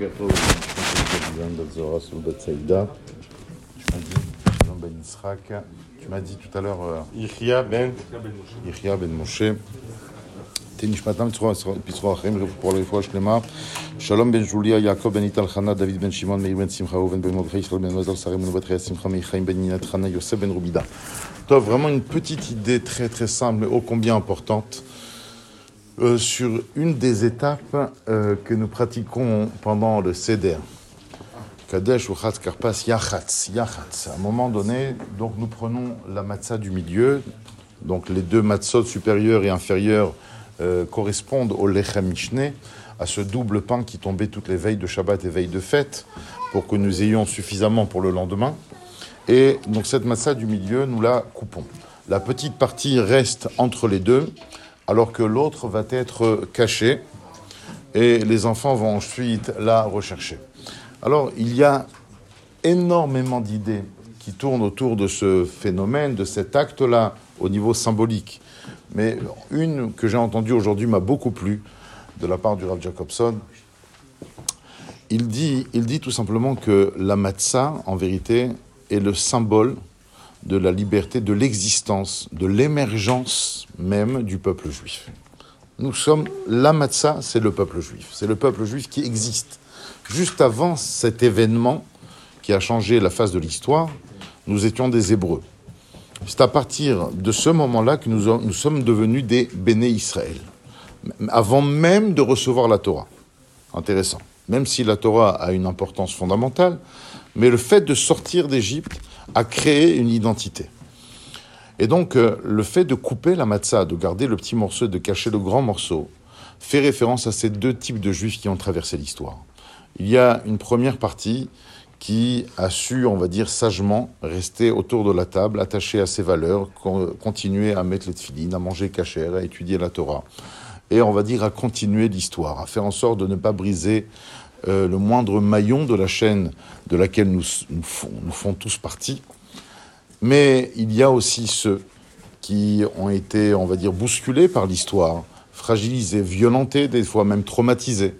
בוקר טוב, Ben Yitzhak. Tu m'as dit tout à l'heure Ichia ben Ichia ben Moshe. נשמתם פצרוע אחרים pour לרפואה שלמה. שלום בן ז'וליה, יעקב בן איטל חנה, דוד בן שמעון, מאיר בן שמחה, ראובן בן מרדכי, ישראל בן מזל, שרי בן בת חיי שמחה, מיכאים בן נינת חנה, יוסף בן רובידה. טוב, vraiment une petite idée très très simple mais ô combien importante euh, sur une des étapes euh, que nous pratiquons pendant le Seder. Kadesh ou Karpas Yachatz. Yachatz. À un moment donné, donc nous prenons la matzah du milieu, donc les deux matzot supérieurs et inférieurs euh, correspondent au Lechem Mishneh, à ce double pain qui tombait toutes les veilles de Shabbat et veilles de fête, pour que nous ayons suffisamment pour le lendemain. Et donc cette matzah du milieu, nous la coupons. La petite partie reste entre les deux, alors que l'autre va être cachée, et les enfants vont ensuite la rechercher. Alors, il y a énormément d'idées qui tournent autour de ce phénomène, de cet acte-là, au niveau symbolique. Mais une que j'ai entendue aujourd'hui m'a beaucoup plu, de la part du Rav Jacobson. Il dit, il dit tout simplement que la matzah, en vérité, est le symbole de la liberté, de l'existence, de l'émergence même du peuple juif. Nous sommes, la matzah, c'est le peuple juif. C'est le peuple juif qui existe. Juste avant cet événement qui a changé la face de l'histoire, nous étions des Hébreux. C'est à partir de ce moment-là que nous, sommes devenus des Béné Israël, avant même de recevoir la Torah. Intéressant. Même si la Torah a une importance fondamentale, mais le fait de sortir d'Égypte a créé une identité. Et donc, euh, le fait de couper la matzah, de garder le petit morceau, de cacher le grand morceau, fait référence à ces deux types de juifs qui ont traversé l'histoire. Il y a une première partie qui a su, on va dire, sagement rester autour de la table, attaché à ses valeurs, continuer à mettre les tefillines, à manger cachère, à étudier la Torah. Et on va dire à continuer l'histoire, à faire en sorte de ne pas briser euh, le moindre maillon de la chaîne de laquelle nous, nous, font tous partie. Mais il y a aussi ceux qui ont été, on va dire, bousculés par l'histoire, fragilisés, violentés, des fois même traumatisés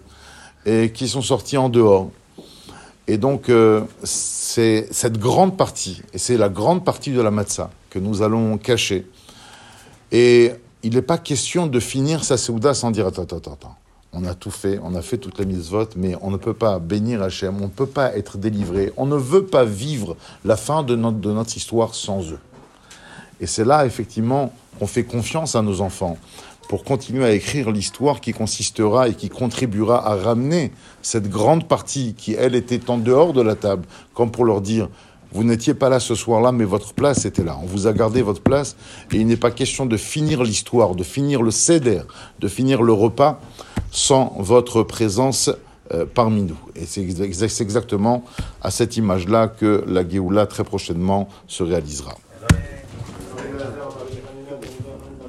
et qui sont sortis en dehors. Et donc, euh, c'est cette grande partie, et c'est la grande partie de la matzah que nous allons cacher. Et il n'est pas question de finir sa Seouda sans dire attends, attends, attends. On a tout fait, on a fait toutes les vote, mais on ne peut pas bénir Hachem, on ne peut pas être délivré, on ne veut pas vivre la fin de notre, de notre histoire sans eux. Et c'est là, effectivement, qu'on fait confiance à nos enfants pour continuer à écrire l'histoire qui consistera et qui contribuera à ramener cette grande partie qui, elle, était en dehors de la table, comme pour leur dire, vous n'étiez pas là ce soir-là, mais votre place était là. On vous a gardé votre place et il n'est pas question de finir l'histoire, de finir le céder, de finir le repas sans votre présence euh, parmi nous. Et c'est exactement à cette image-là que la Géoula très prochainement se réalisera.